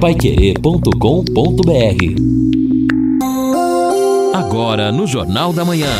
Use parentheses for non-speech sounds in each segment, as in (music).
paiquerê.com.br Agora no Jornal da Manhã.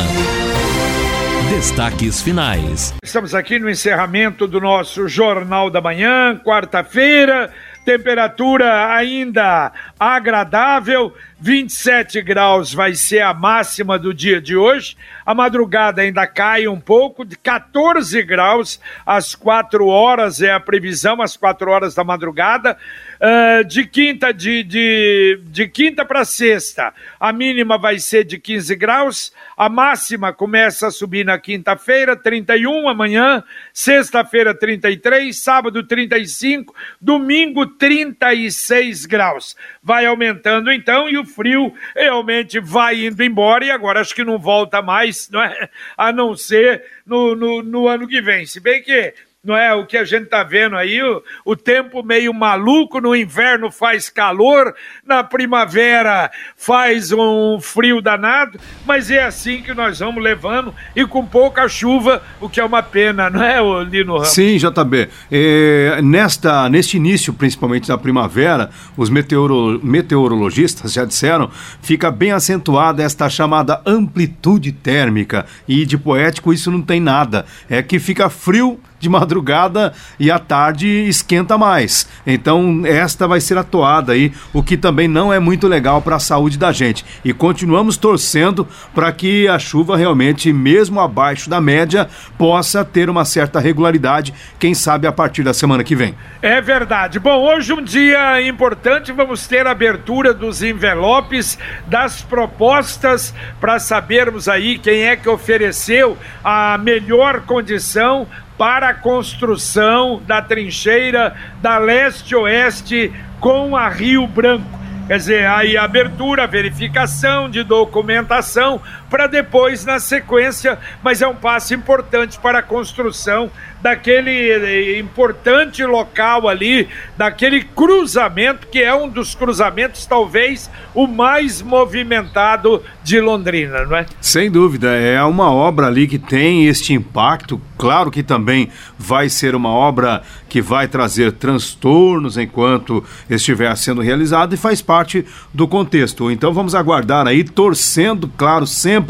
Destaques finais. Estamos aqui no encerramento do nosso Jornal da Manhã, quarta-feira temperatura ainda agradável, 27 graus vai ser a máxima do dia de hoje. A madrugada ainda cai um pouco, de 14 graus às 4 horas é a previsão, às 4 horas da madrugada. Uh, de quinta de, de, de quinta para sexta, a mínima vai ser de 15 graus, a máxima começa a subir na quinta-feira, 31 amanhã, sexta-feira 33, sábado 35, domingo 36 graus. Vai aumentando então e o frio realmente vai indo embora e agora acho que não volta mais, não é? A não ser no, no, no ano que vem. Se bem que não é o que a gente está vendo aí, o, o, tempo meio maluco, no inverno faz calor, na primavera faz um frio danado, mas é assim que nós vamos levando e com pouca chuva, o que é uma pena, não é, Lino Ramos? Sim, JB. É, nesta, neste início, principalmente da primavera, os meteoro, meteorologistas já disseram, fica bem acentuada esta chamada amplitude térmica e de poético isso não tem nada, é que fica frio de madrugada e à tarde esquenta mais. Então, esta vai ser a toada aí, o que também não é muito legal para a saúde da gente. E continuamos torcendo para que a chuva realmente, mesmo abaixo da média, possa ter uma certa regularidade, quem sabe a partir da semana que vem. É verdade. Bom, hoje um dia importante, vamos ter a abertura dos envelopes das propostas para sabermos aí quem é que ofereceu a melhor condição para a construção da trincheira da leste-oeste com a Rio Branco. Quer dizer, aí abertura, verificação de documentação, para depois, na sequência, mas é um passo importante para a construção daquele eh, importante local ali, daquele cruzamento que é um dos cruzamentos talvez o mais movimentado de Londrina, não é? Sem dúvida, é uma obra ali que tem este impacto. Claro que também vai ser uma obra que vai trazer transtornos enquanto estiver sendo realizado e faz parte do contexto. Então vamos aguardar aí, torcendo, claro, sempre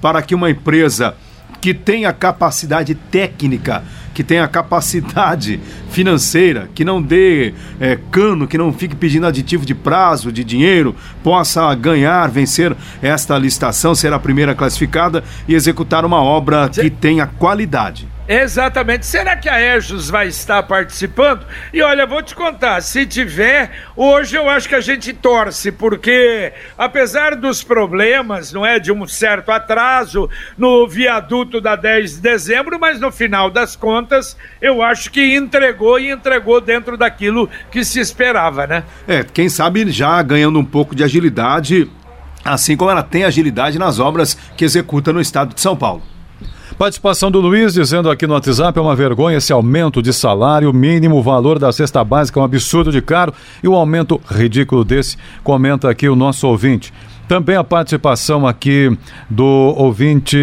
para que uma empresa que tenha capacidade técnica que tenha capacidade (laughs) financeira, que não dê é, cano, que não fique pedindo aditivo de prazo, de dinheiro, possa ganhar, vencer esta licitação, ser a primeira classificada e executar uma obra que tenha qualidade. Exatamente. Será que a Ejos vai estar participando? E olha, vou te contar, se tiver, hoje eu acho que a gente torce, porque apesar dos problemas, não é, de um certo atraso no viaduto da 10 de dezembro, mas no final das contas, eu acho que entregou e entregou dentro daquilo que se esperava, né? É, quem sabe já ganhando um pouco de agilidade, assim como ela tem agilidade nas obras que executa no estado de São Paulo. Participação do Luiz dizendo aqui no WhatsApp: é uma vergonha esse aumento de salário mínimo, o valor da cesta básica é um absurdo de caro e o aumento ridículo desse, comenta aqui o nosso ouvinte. Também a participação aqui do ouvinte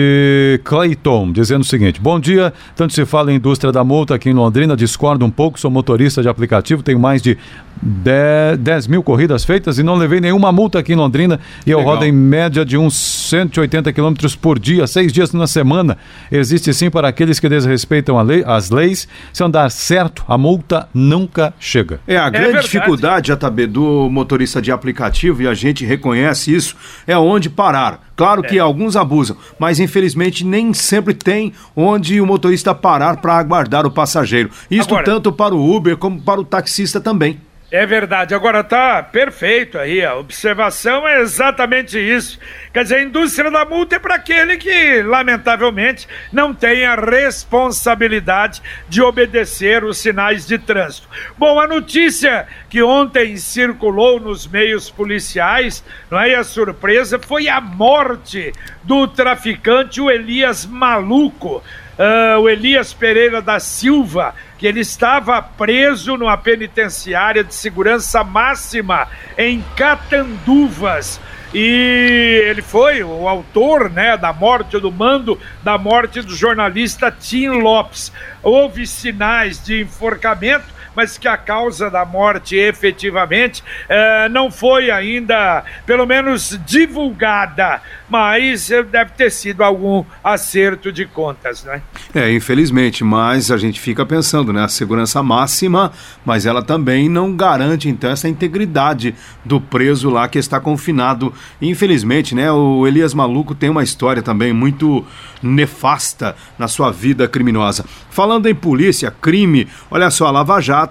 Clayton, dizendo o seguinte: Bom dia, tanto se fala em indústria da multa aqui em Londrina, discordo um pouco, sou motorista de aplicativo, tenho mais de 10, 10 mil corridas feitas e não levei nenhuma multa aqui em Londrina e eu rodo em média de uns 180 quilômetros por dia, seis dias na semana. Existe sim para aqueles que desrespeitam lei, as leis. Se andar certo, a multa nunca chega. É, a é grande dificuldade, JB, do motorista de aplicativo, e a gente reconhece isso, é onde parar. Claro que é. alguns abusam, mas infelizmente nem sempre tem onde o motorista parar para aguardar o passageiro. Isto Agora... tanto para o Uber como para o taxista também. É verdade. Agora tá perfeito aí. A observação é exatamente isso. Quer dizer, a indústria da multa é para aquele que, lamentavelmente, não tem a responsabilidade de obedecer os sinais de trânsito. Bom, a notícia que ontem circulou nos meios policiais, não é? E a surpresa foi a morte do traficante, o Elias Maluco. Uh, o Elias Pereira da Silva, que ele estava preso numa penitenciária de segurança máxima em Catanduvas. E ele foi o autor né, da morte, do mando da morte do jornalista Tim Lopes. Houve sinais de enforcamento, mas que a causa da morte efetivamente eh, não foi ainda, pelo menos, divulgada. Mas eh, deve ter sido algum acerto de contas, né? É, infelizmente, mas a gente fica pensando, né? A segurança máxima, mas ela também não garante, então, essa integridade do preso lá que está confinado. Infelizmente, né? O Elias Maluco tem uma história também muito nefasta na sua vida criminosa. Falando em polícia, crime, olha só, a Lava Jato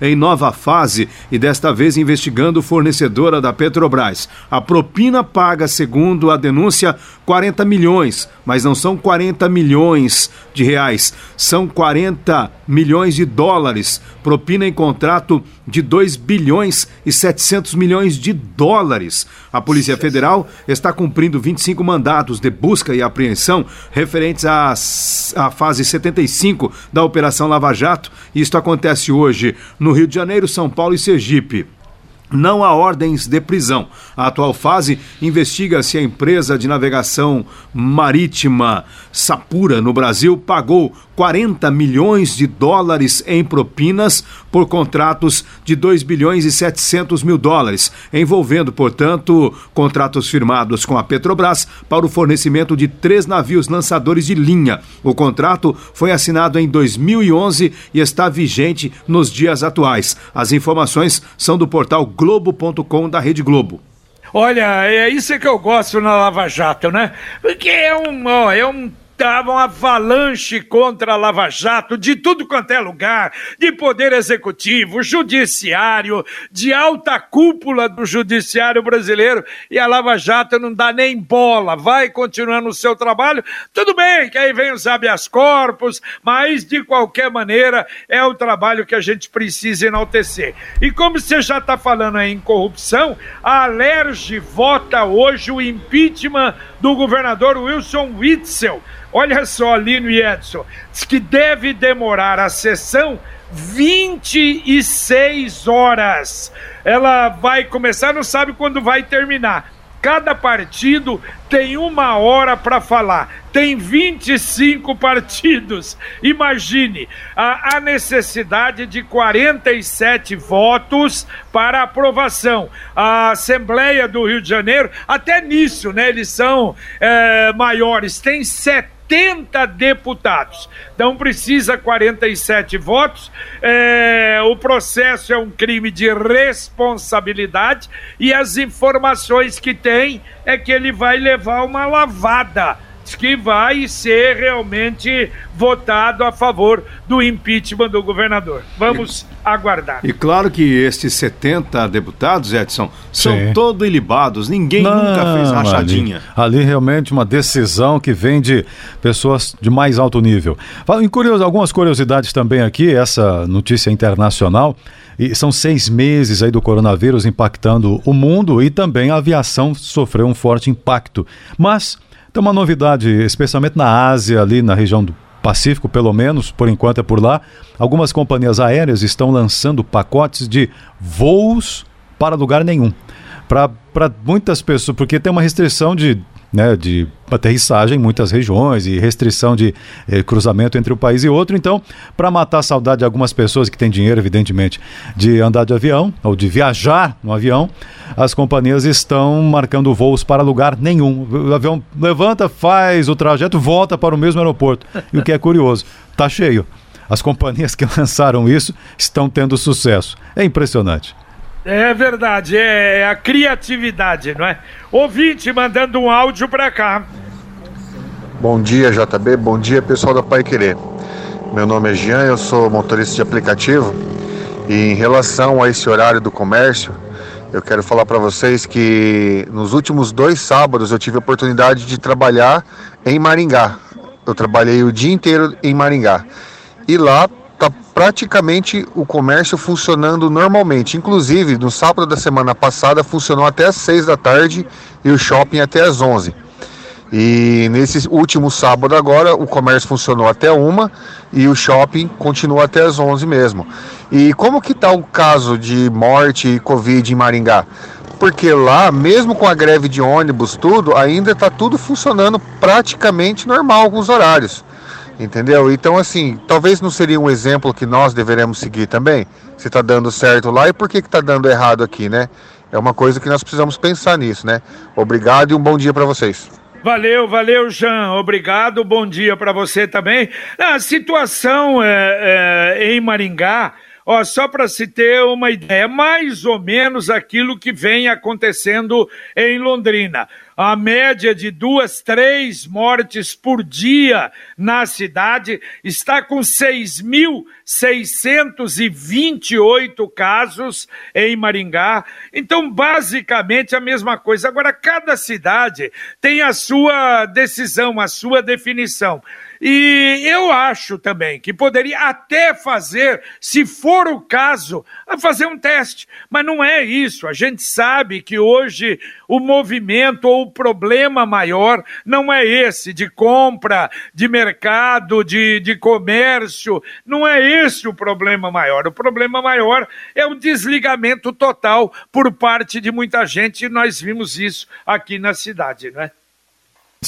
em nova fase e desta vez investigando fornecedora da Petrobras. A propina paga, segundo a denúncia, 40 milhões, mas não são 40 milhões de reais, são 40 milhões de dólares. Propina em contrato de 2 bilhões e 700 milhões de dólares. A Polícia Federal está cumprindo 25 mandatos de busca e apreensão referentes à, à fase 75 da Operação Lava Jato. Isto acontece hoje no Rio de Janeiro, São Paulo e Sergipe. Não há ordens de prisão. A atual fase investiga se a empresa de navegação marítima Sapura, no Brasil, pagou 40 milhões de dólares em propinas por contratos de 2 bilhões e 700 mil dólares, envolvendo, portanto, contratos firmados com a Petrobras para o fornecimento de três navios lançadores de linha. O contrato foi assinado em 2011 e está vigente nos dias atuais. As informações são do portal Globo.com da Rede Globo. Olha, é isso que eu gosto na Lava Jato, né? Porque é um, ó, é um uma avalanche contra a Lava Jato de tudo quanto é lugar, de poder executivo, judiciário, de alta cúpula do judiciário brasileiro, e a Lava Jato não dá nem bola, vai continuando o seu trabalho. Tudo bem que aí vem os habeas corpus, mas de qualquer maneira é o trabalho que a gente precisa enaltecer. E como você já está falando aí em corrupção, a Alerj vota hoje o impeachment do governador Wilson Witzel. Olha só, Lino e Edson, diz que deve demorar a sessão 26 horas. Ela vai começar, não sabe quando vai terminar. Cada partido tem uma hora para falar. Tem 25 partidos. Imagine a, a, necessidade de 47 votos para aprovação. A Assembleia do Rio de Janeiro, até nisso, né? Eles são é, maiores, tem 70 80 deputados. Então precisa 47 votos. É, o processo é um crime de responsabilidade e as informações que tem é que ele vai levar uma lavada que vai ser realmente votado a favor do impeachment do governador. Vamos e, aguardar. E claro que estes 70 deputados, Edson, são Sim. todos ilibados, ninguém Não, nunca fez rachadinha. Ali, ali, realmente uma decisão que vem de pessoas de mais alto nível. Em curioso, algumas curiosidades também aqui, essa notícia internacional. E são seis meses aí do coronavírus impactando o mundo e também a aviação sofreu um forte impacto. Mas tem uma novidade, especialmente na Ásia, ali na região do Pacífico, pelo menos, por enquanto é por lá. Algumas companhias aéreas estão lançando pacotes de voos para lugar nenhum. Para muitas pessoas, porque tem uma restrição de né, de aterrissagem em muitas regiões e restrição de eh, cruzamento entre um país e outro. Então, para matar a saudade de algumas pessoas que têm dinheiro, evidentemente, de andar de avião ou de viajar no avião, as companhias estão marcando voos para lugar nenhum. O avião levanta, faz o trajeto, volta para o mesmo aeroporto. E o que é curioso, está cheio. As companhias que (laughs) lançaram isso estão tendo sucesso. É impressionante. É verdade, é, é a criatividade, não é? Ouvinte mandando um áudio para cá. Bom dia, JB. Bom dia, pessoal da Pai Querer. Meu nome é Jean, eu sou motorista de aplicativo. E em relação a esse horário do comércio, eu quero falar para vocês que nos últimos dois sábados eu tive a oportunidade de trabalhar em Maringá. Eu trabalhei o dia inteiro em Maringá. E lá está praticamente o comércio funcionando normalmente. Inclusive, no sábado da semana passada funcionou até às 6 da tarde e o shopping até às 11. E nesse último sábado agora, o comércio funcionou até uma e o shopping continua até às 11 mesmo. E como que está o caso de morte e covid em Maringá? Porque lá, mesmo com a greve de ônibus, tudo, ainda está tudo funcionando praticamente normal os horários. Entendeu? Então, assim, talvez não seria um exemplo que nós deveremos seguir também? Se está dando certo lá e por que está dando errado aqui, né? É uma coisa que nós precisamos pensar nisso, né? Obrigado e um bom dia para vocês. Valeu, valeu, Jean. Obrigado. Bom dia para você também. A situação é, é, em Maringá Ó, só para se ter uma ideia, mais ou menos aquilo que vem acontecendo em Londrina. A média de duas, três mortes por dia na cidade está com 6.628 casos em Maringá. Então, basicamente, a mesma coisa. Agora, cada cidade tem a sua decisão, a sua definição. E eu acho também que poderia até fazer, se for o caso, fazer um teste. Mas não é isso. A gente sabe que hoje o movimento ou o problema maior não é esse de compra, de mercado, de, de comércio. Não é esse o problema maior. O problema maior é o desligamento total por parte de muita gente. E nós vimos isso aqui na cidade, não é?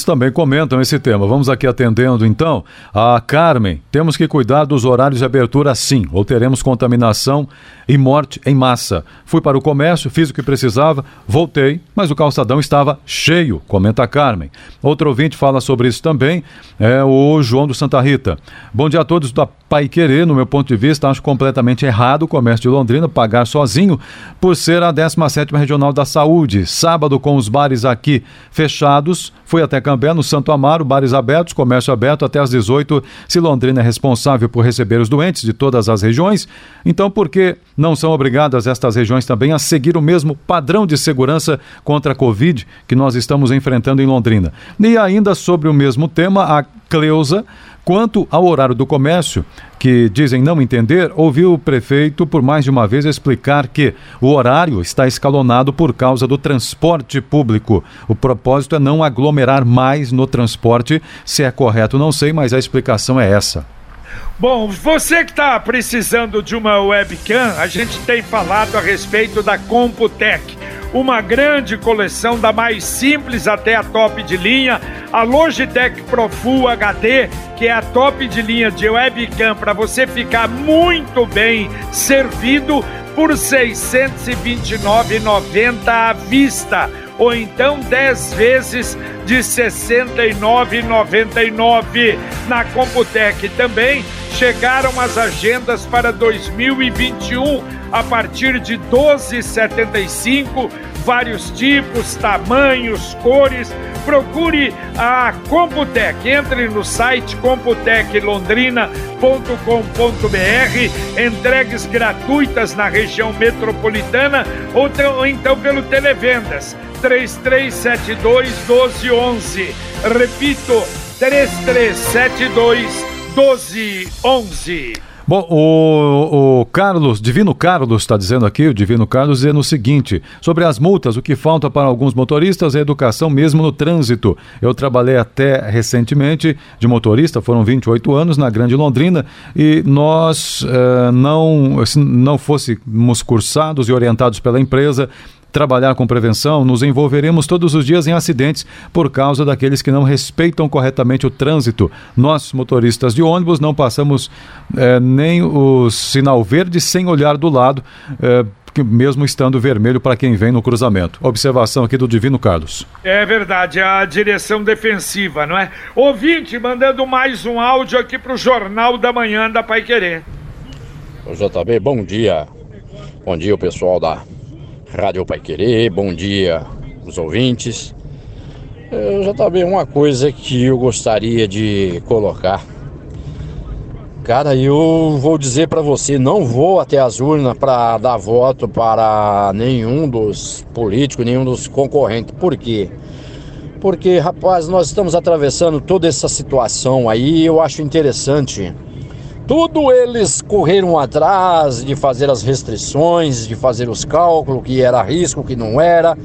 Também comentam esse tema. Vamos aqui atendendo então a Carmen. Temos que cuidar dos horários de abertura sim, ou teremos contaminação e morte em massa. Fui para o comércio, fiz o que precisava, voltei, mas o calçadão estava cheio, comenta a Carmen. Outro ouvinte fala sobre isso também, é o João do Santa Rita. Bom dia a todos da Pai Querer, no meu ponto de vista, acho completamente errado o comércio de Londrina pagar sozinho por ser a 17ª Regional da Saúde. Sábado com os bares aqui fechados, fui até Cambé, no Santo Amaro, bares abertos, comércio aberto até às 18. Se Londrina é responsável por receber os doentes de todas as regiões, então por que não são obrigadas estas regiões também a seguir o mesmo padrão de segurança contra a Covid que nós estamos enfrentando em Londrina? E ainda sobre o mesmo tema, a Cleusa Quanto ao horário do comércio, que dizem não entender, ouviu o prefeito por mais de uma vez explicar que o horário está escalonado por causa do transporte público. O propósito é não aglomerar mais no transporte. Se é correto, não sei, mas a explicação é essa. Bom, você que está precisando de uma webcam, a gente tem falado a respeito da Computec uma grande coleção da mais simples até a top de linha, a Logitech Pro Full HD, que é a top de linha de webcam para você ficar muito bem servido por R$ 629,90 à vista ou então 10 vezes de R$ 69,99. Na Computec também chegaram as agendas para 2021 a partir de 12,75, vários tipos, tamanhos, cores. Procure a Computec, entre no site computeclondrina.com.br, entregues gratuitas na região metropolitana ou, ou então pelo Televendas 3372 1211. Repito, 3372 1211. Bom, o, o, Carlos, Divino Carlos está dizendo aqui, o Divino Carlos dizendo o seguinte, sobre as multas, o que falta para alguns motoristas é educação mesmo no trânsito. Eu trabalhei até recentemente de motorista, foram 28 anos na Grande Londrina e nós eh, não, se não fôssemos cursados e orientados pela empresa, trabalhar com prevenção, nos envolveremos todos os dias em acidentes por causa daqueles que não respeitam corretamente o trânsito. Nós, motoristas de ônibus, não passamos é, nem o sinal verde sem olhar do lado. É, mesmo estando vermelho para quem vem no cruzamento. Observação aqui do Divino Carlos. É verdade, a direção defensiva, não é? Ouvinte, mandando mais um áudio aqui para o Jornal da Manhã da Pai Querer. Ô JB, bom dia. Bom dia, o pessoal da Rádio Pai Querer, bom dia os ouvintes. Eu já também uma coisa que eu gostaria de colocar. Cara, eu vou dizer para você, não vou até as urnas para dar voto para nenhum dos políticos, nenhum dos concorrentes. Por quê? Porque, rapaz, nós estamos atravessando toda essa situação aí, eu acho interessante tudo eles correram atrás de fazer as restrições, de fazer os cálculos, que era risco, que não era.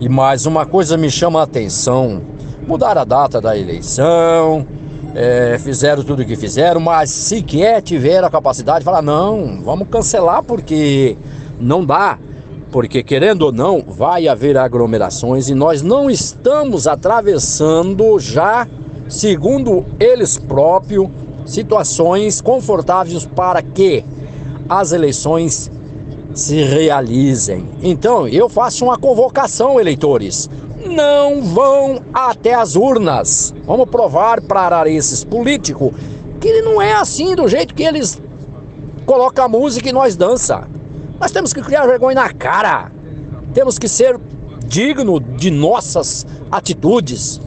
E mais uma coisa me chama a atenção: mudar a data da eleição, é, fizeram tudo o que fizeram, mas sequer tiveram a capacidade de falar: não, vamos cancelar porque não dá. Porque, querendo ou não, vai haver aglomerações e nós não estamos atravessando já, segundo eles próprios, situações confortáveis para que as eleições se realizem. Então, eu faço uma convocação, eleitores. Não vão até as urnas. Vamos provar para esses políticos que não é assim do jeito que eles colocam a música e nós dança. Nós temos que criar vergonha na cara. Temos que ser digno de nossas atitudes.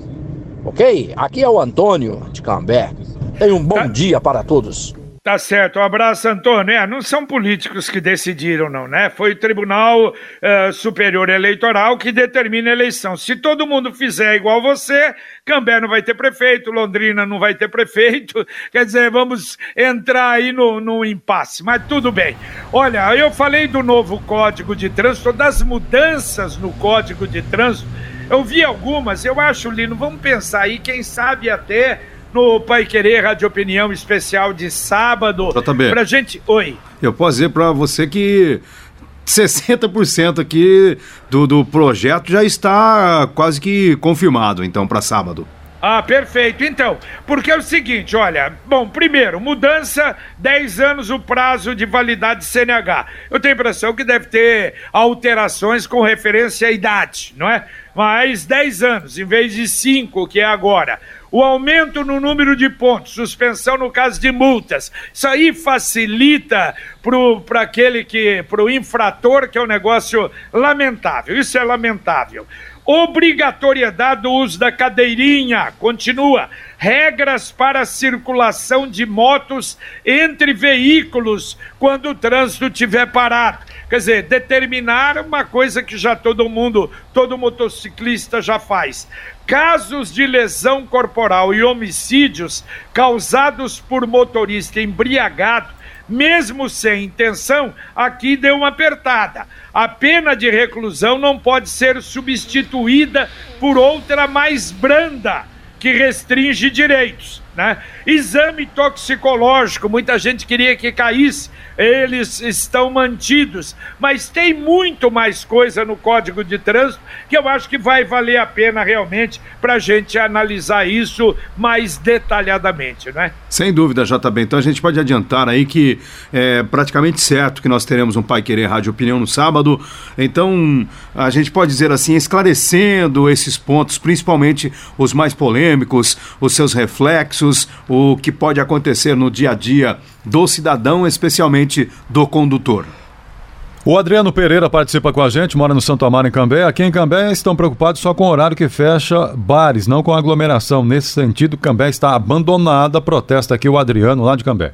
Ok? Aqui é o Antônio de Cambé. Tenha um bom tá. dia para todos. Tá certo, um abraço, Antônio. É, não são políticos que decidiram, não, né? Foi o Tribunal uh, Superior Eleitoral que determina a eleição. Se todo mundo fizer igual você, Cambé não vai ter prefeito, Londrina não vai ter prefeito. (laughs) Quer dizer, vamos entrar aí no, no impasse, mas tudo bem. Olha, eu falei do novo Código de Trânsito, das mudanças no Código de Trânsito. Eu vi algumas, eu acho, Lino, vamos pensar aí, quem sabe até no Pai Querer Rádio Opinião Especial de sábado. JB. Pra gente. Oi. Eu posso dizer para você que 60% aqui do, do projeto já está quase que confirmado, então, para sábado. Ah, perfeito. Então, porque é o seguinte, olha, bom, primeiro, mudança, 10 anos o prazo de validade de CNH. Eu tenho a impressão que deve ter alterações com referência à idade, não é? Mas 10 anos, em vez de 5, que é agora o aumento no número de pontos, suspensão no caso de multas. Isso aí facilita para aquele que, para o infrator, que é um negócio lamentável. Isso é lamentável. Obrigatoriedade do uso da cadeirinha, continua. Regras para circulação de motos entre veículos quando o trânsito estiver parado. Quer dizer, determinar uma coisa que já todo mundo, todo motociclista já faz. Casos de lesão corporal e homicídios causados por motorista embriagado, mesmo sem intenção, aqui deu uma apertada. A pena de reclusão não pode ser substituída por outra mais branda que restringe direitos. Né? Exame toxicológico, muita gente queria que caísse, eles estão mantidos, mas tem muito mais coisa no Código de Trânsito que eu acho que vai valer a pena realmente para a gente analisar isso mais detalhadamente, não é? Sem dúvida, JB. Então a gente pode adiantar aí que é praticamente certo que nós teremos um Pai Querer Rádio Opinião no sábado. Então a gente pode dizer assim, esclarecendo esses pontos, principalmente os mais polêmicos, os seus reflexos, o que pode acontecer no dia a dia do cidadão, especialmente do condutor. O Adriano Pereira participa com a gente, mora no Santo Amaro, em Cambé. Aqui em Cambé estão preocupados só com o horário que fecha bares, não com aglomeração. Nesse sentido, Cambé está abandonada. Protesta aqui o Adriano, lá de Cambé.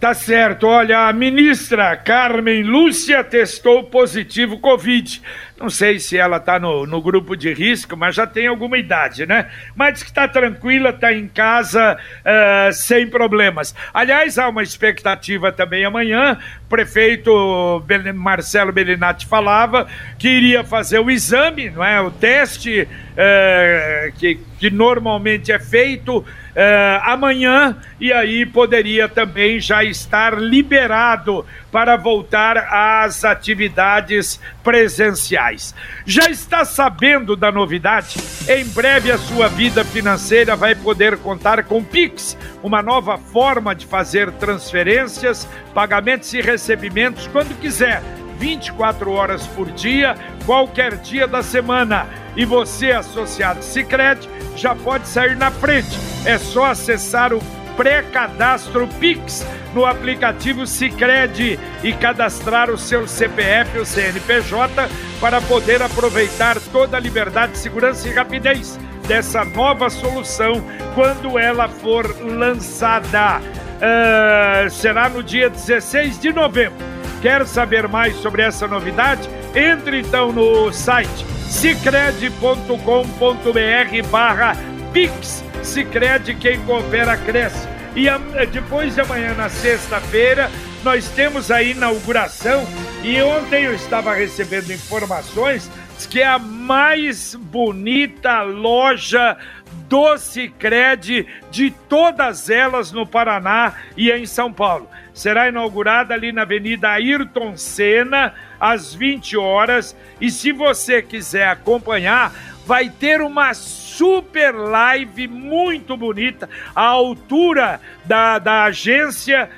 Tá certo. Olha, a ministra Carmen Lúcia testou positivo Covid. Não sei se ela está no, no grupo de risco, mas já tem alguma idade, né? Mas que está tranquila, está em casa uh, sem problemas. Aliás, há uma expectativa também amanhã. O prefeito Marcelo Bellinati falava que iria fazer o exame, não é? O teste uh, que, que normalmente é feito uh, amanhã e aí poderia também já estar liberado para voltar às atividades presenciais. Já está sabendo da novidade? Em breve a sua vida financeira vai poder contar com Pix, uma nova forma de fazer transferências, pagamentos e recebimentos quando quiser. 24 horas por dia, qualquer dia da semana. E você, associado Sicredi, já pode sair na frente. É só acessar o pré-cadastro Pix no aplicativo Sicredi e cadastrar o seu CPF ou CNPJ para poder aproveitar toda a liberdade, segurança e rapidez dessa nova solução quando ela for lançada. Uh, será no dia 16 de novembro. Quer saber mais sobre essa novidade? Entre então no site cicred.com.br barra Pix. Cicred, quem coopera, cresce. E a, depois de amanhã, na sexta-feira, nós temos a inauguração. E ontem eu estava recebendo informações que é a mais bonita loja do Cicred de todas elas no Paraná e em São Paulo. Será inaugurada ali na Avenida Ayrton Senna, às 20 horas. E se você quiser acompanhar, vai ter uma super live muito bonita, à altura da, da agência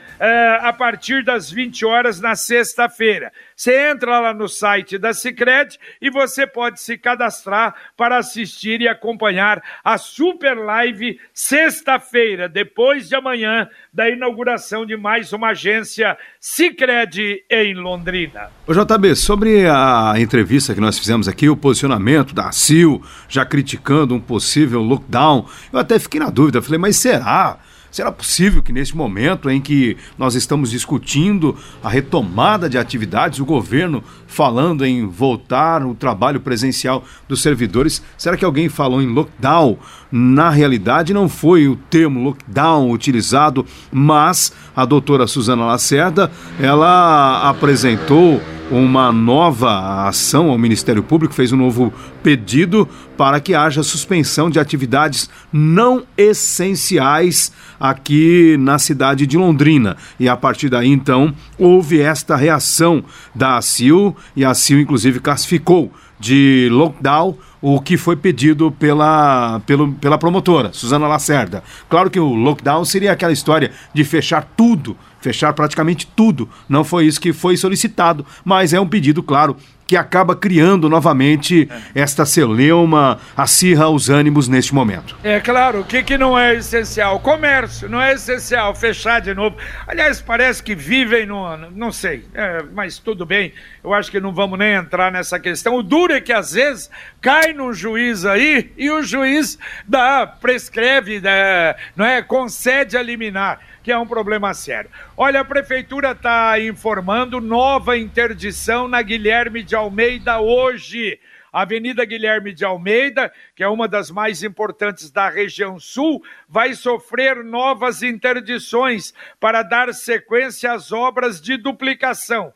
a partir das 20 horas na sexta-feira. Você entra lá no site da Cicred e você pode se cadastrar para assistir e acompanhar a super live sexta-feira, depois de amanhã, da inauguração de mais uma agência Cicred em Londrina. O JB, sobre a entrevista que nós fizemos aqui, o posicionamento da CIL, já criticando um possível lockdown, eu até fiquei na dúvida, falei, mas será? Será possível que neste momento em que nós estamos discutindo a retomada de atividades, o governo falando em voltar o trabalho presencial dos servidores, será que alguém falou em lockdown? Na realidade, não foi o termo lockdown utilizado, mas a doutora Suzana Lacerda, ela apresentou uma nova ação ao Ministério Público, fez um novo pedido para que haja suspensão de atividades não essenciais aqui na cidade de Londrina. E a partir daí, então, houve esta reação da ACIL e a ACIL, inclusive, classificou de lockdown o que foi pedido pela, pelo, pela promotora, Suzana Lacerda. Claro que o lockdown seria aquela história de fechar tudo, fechar praticamente tudo. Não foi isso que foi solicitado, mas é um pedido, claro, que acaba criando novamente esta celeuma, acirra os ânimos neste momento. É claro, o que, que não é essencial? Comércio, não é essencial fechar de novo. Aliás, parece que vivem no. Não sei, é, mas tudo bem, eu acho que não vamos nem entrar nessa questão. O duro é que às vezes cai num juiz aí e o juiz dá, prescreve, dá, não é? concede a liminar que é um problema sério. Olha, a prefeitura está informando nova interdição na Guilherme de Almeida hoje. Avenida Guilherme de Almeida, que é uma das mais importantes da região sul, vai sofrer novas interdições para dar sequência às obras de duplicação.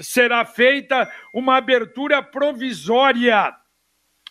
Será feita uma abertura provisória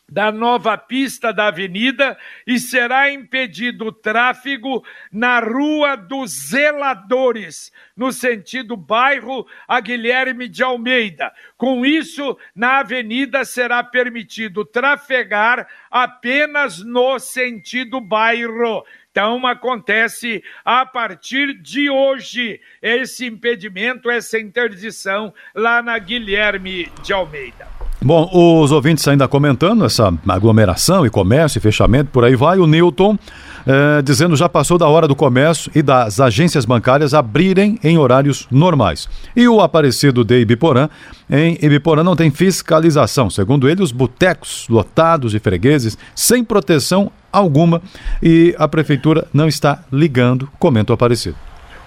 da nova pista da avenida e será impedido o tráfego na Rua dos Zeladores, no sentido bairro a Guilherme de Almeida. Com isso, na avenida será permitido trafegar apenas no sentido bairro. Então, acontece a partir de hoje esse impedimento, essa interdição lá na Guilherme de Almeida. Bom, os ouvintes ainda comentando essa aglomeração e comércio e fechamento, por aí vai. O Newton é, dizendo já passou da hora do comércio e das agências bancárias abrirem em horários normais. E o Aparecido de Ibiporã, em Ibiporã não tem fiscalização. Segundo ele, os botecos lotados de fregueses sem proteção alguma e a prefeitura não está ligando, comenta o Aparecido.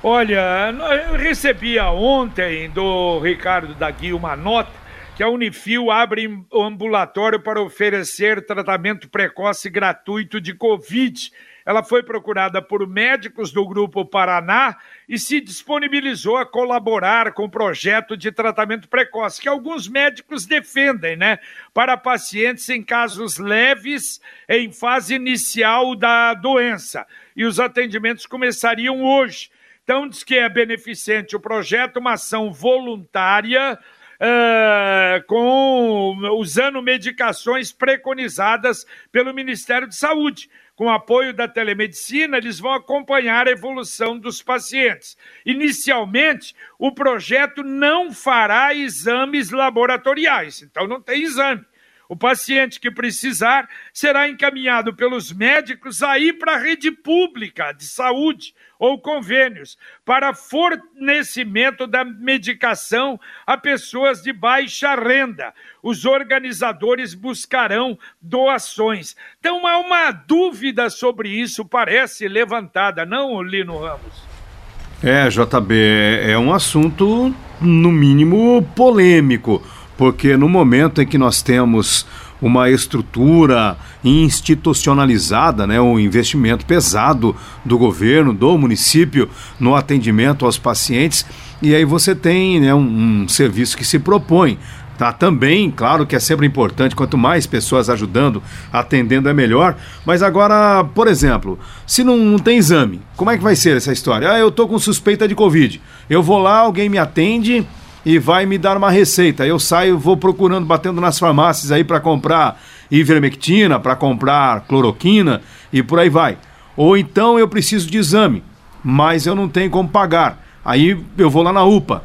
Olha, eu recebia ontem do Ricardo Dagui uma nota que a Unifil abre ambulatório para oferecer tratamento precoce gratuito de Covid. Ela foi procurada por médicos do Grupo Paraná e se disponibilizou a colaborar com o projeto de tratamento precoce, que alguns médicos defendem, né? Para pacientes em casos leves, em fase inicial da doença. E os atendimentos começariam hoje. Então, diz que é beneficente o projeto, uma ação voluntária uh, com usando medicações preconizadas pelo Ministério de Saúde. Com apoio da telemedicina, eles vão acompanhar a evolução dos pacientes. Inicialmente, o projeto não fará exames laboratoriais, então não tem exame. O paciente que precisar será encaminhado pelos médicos aí para a rede pública de saúde ou convênios para fornecimento da medicação a pessoas de baixa renda. Os organizadores buscarão doações. Então há uma dúvida sobre isso, parece levantada, não, Lino Ramos? É, JB, é um assunto, no mínimo, polêmico porque no momento em que nós temos uma estrutura institucionalizada, né, um investimento pesado do governo, do município no atendimento aos pacientes, e aí você tem né, um, um serviço que se propõe Tá, também, claro que é sempre importante, quanto mais pessoas ajudando, atendendo é melhor. Mas agora, por exemplo, se não, não, tem exame, como é que vai ser essa história? Ah, eu tô com suspeita de Covid. Eu vou lá, alguém me atende, e vai me dar uma receita. Eu saio, vou procurando, batendo nas farmácias aí para comprar ivermectina, para comprar cloroquina e por aí vai. Ou então eu preciso de exame, mas eu não tenho como pagar. Aí eu vou lá na UPA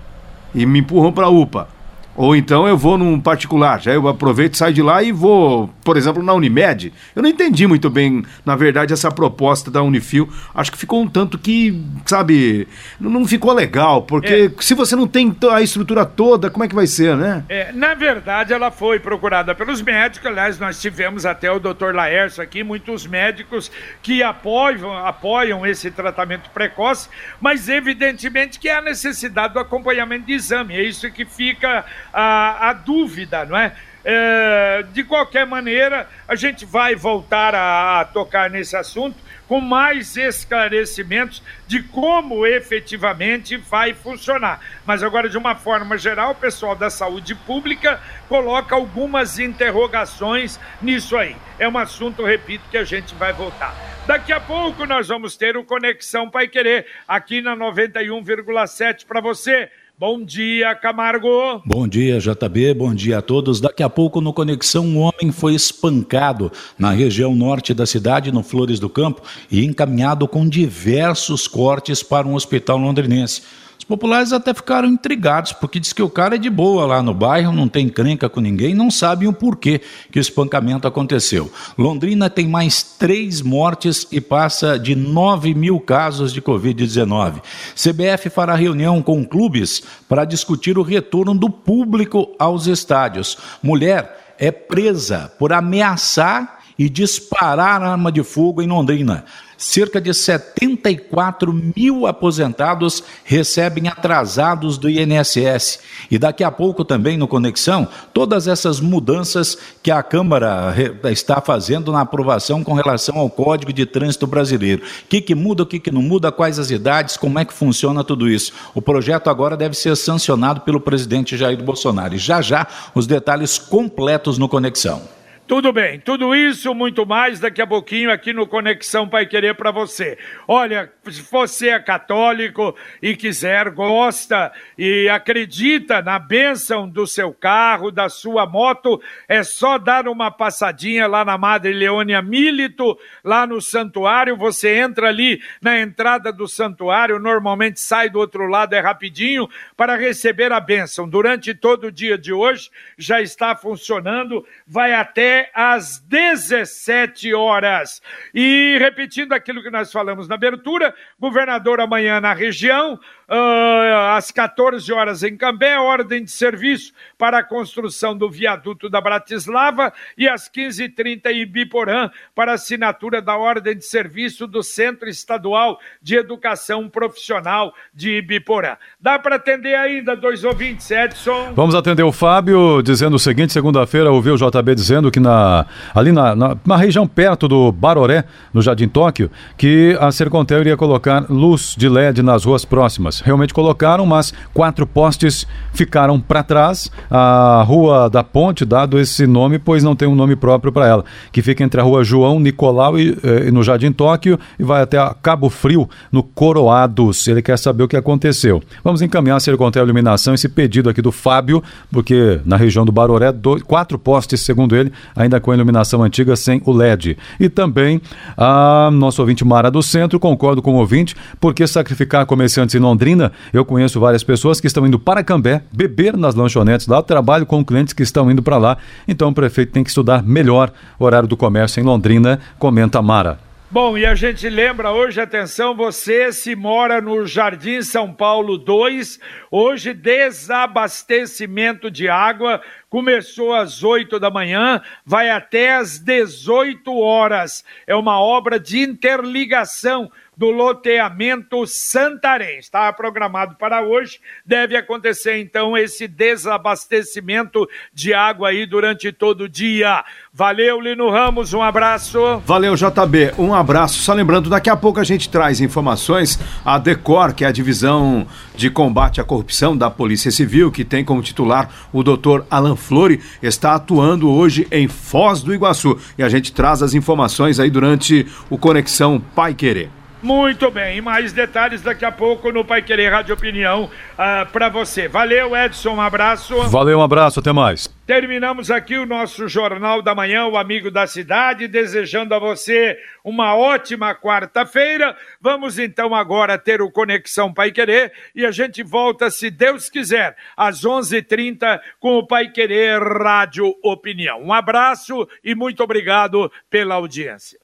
e me empurram para a UPA. Ou então eu vou num particular, já eu aproveito, saio de lá e vou, por exemplo, na Unimed. Eu não entendi muito bem, na verdade, essa proposta da Unifil. Acho que ficou um tanto que, sabe, não ficou legal, porque é. se você não tem a estrutura toda, como é que vai ser, né? É, na verdade, ela foi procurada pelos médicos, aliás, nós tivemos até o doutor Laércio aqui, muitos médicos que apoiam, apoiam esse tratamento precoce, mas evidentemente que há necessidade do acompanhamento de exame, é isso que fica a, a dúvida, não é? é? De qualquer maneira, a gente vai voltar a, a tocar nesse assunto com mais esclarecimentos de como efetivamente vai funcionar. Mas agora, de uma forma geral, o pessoal da saúde pública coloca algumas interrogações nisso aí. É um assunto, repito, que a gente vai voltar. Daqui a pouco nós vamos ter o Conexão Pai Querer aqui na 91,7 para você. Bom dia, Camargo. Bom dia, JB. Bom dia a todos. Daqui a pouco, no Conexão, um homem foi espancado na região norte da cidade, no Flores do Campo, e encaminhado com diversos cortes para um hospital londrinense. Os populares até ficaram intrigados, porque diz que o cara é de boa lá no bairro, não tem crenca com ninguém, não sabem o porquê que o espancamento aconteceu. Londrina tem mais três mortes e passa de 9 mil casos de Covid-19. CBF fará reunião com clubes para discutir o retorno do público aos estádios. Mulher é presa por ameaçar e disparar arma de fogo em Londrina cerca de 74 mil aposentados recebem atrasados do INSS. E daqui a pouco também no Conexão, todas essas mudanças que a Câmara está fazendo na aprovação com relação ao Código de Trânsito Brasileiro. O que, que muda, o que, que não muda, quais as idades, como é que funciona tudo isso. O projeto agora deve ser sancionado pelo presidente Jair Bolsonaro. E já já os detalhes completos no Conexão. Tudo bem, tudo isso, muito mais, daqui a pouquinho aqui no Conexão Pai Querer para você. Olha, se você é católico e quiser, gosta e acredita na bênção do seu carro, da sua moto, é só dar uma passadinha lá na Madre Leônia Milito, lá no santuário. Você entra ali na entrada do santuário, normalmente sai do outro lado, é rapidinho, para receber a bênção. Durante todo o dia de hoje já está funcionando, vai até às 17 horas. E repetindo aquilo que nós falamos na abertura, governador amanhã na região, uh, às 14 horas em Cambé, ordem de serviço para a construção do viaduto da Bratislava e às 15h30 em Biporã para assinatura da ordem de serviço do Centro Estadual de Educação Profissional de Ibiporã. Dá para atender ainda dois ouvintes, Edson? Vamos atender o Fábio dizendo o seguinte, segunda-feira ouviu o JB dizendo que na, ali na, na, região perto do Baroré, no Jardim Tóquio, que a Sercontel iria colocar luz de LED nas ruas próximas. Realmente colocaram, mas quatro postes ficaram para trás. A Rua da Ponte, dado esse nome, pois não tem um nome próprio para ela, que fica entre a Rua João Nicolau e, eh, no Jardim Tóquio e vai até Cabo Frio, no Coroados. Ele quer saber o que aconteceu. Vamos encaminhar a Sercontel Iluminação esse pedido aqui do Fábio, porque na região do Baroré, dois, quatro postes, segundo ele, ainda com a iluminação antiga sem o LED. E também a nosso ouvinte Mara do Centro, concordo com o ouvinte, porque sacrificar comerciantes em Londrina, eu conheço várias pessoas que estão indo para Cambé, beber nas lanchonetes lá, trabalho com clientes que estão indo para lá, então o prefeito tem que estudar melhor o horário do comércio em Londrina, comenta Mara. Bom, e a gente lembra hoje, atenção, você se mora no Jardim São Paulo 2, hoje desabastecimento de água começou às 8 da manhã, vai até às 18 horas. É uma obra de interligação do loteamento Santarém. Está programado para hoje, deve acontecer então esse desabastecimento de água aí durante todo o dia. Valeu, Lino Ramos, um abraço. Valeu, JB, um abraço. Só lembrando, daqui a pouco a gente traz informações. A DECOR, que é a divisão de combate à corrupção da Polícia Civil, que tem como titular o doutor Alan Flore, está atuando hoje em Foz do Iguaçu. E a gente traz as informações aí durante o Conexão Pai Querer. Muito bem, e mais detalhes daqui a pouco no Pai Querer Rádio Opinião uh, ah, para você. Valeu, Edson, um abraço. Valeu, um abraço, até mais. Terminamos aqui o nosso Jornal da Manhã, o Amigo da Cidade, desejando a você uma ótima quarta-feira. Vamos então agora ter o Conexão Pai Querer e a gente volta, se Deus quiser, às 11:30 h 30 com o Pai Querer Rádio Opinião. Um abraço e muito obrigado pela audiência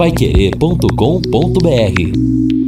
paiquerê.com.br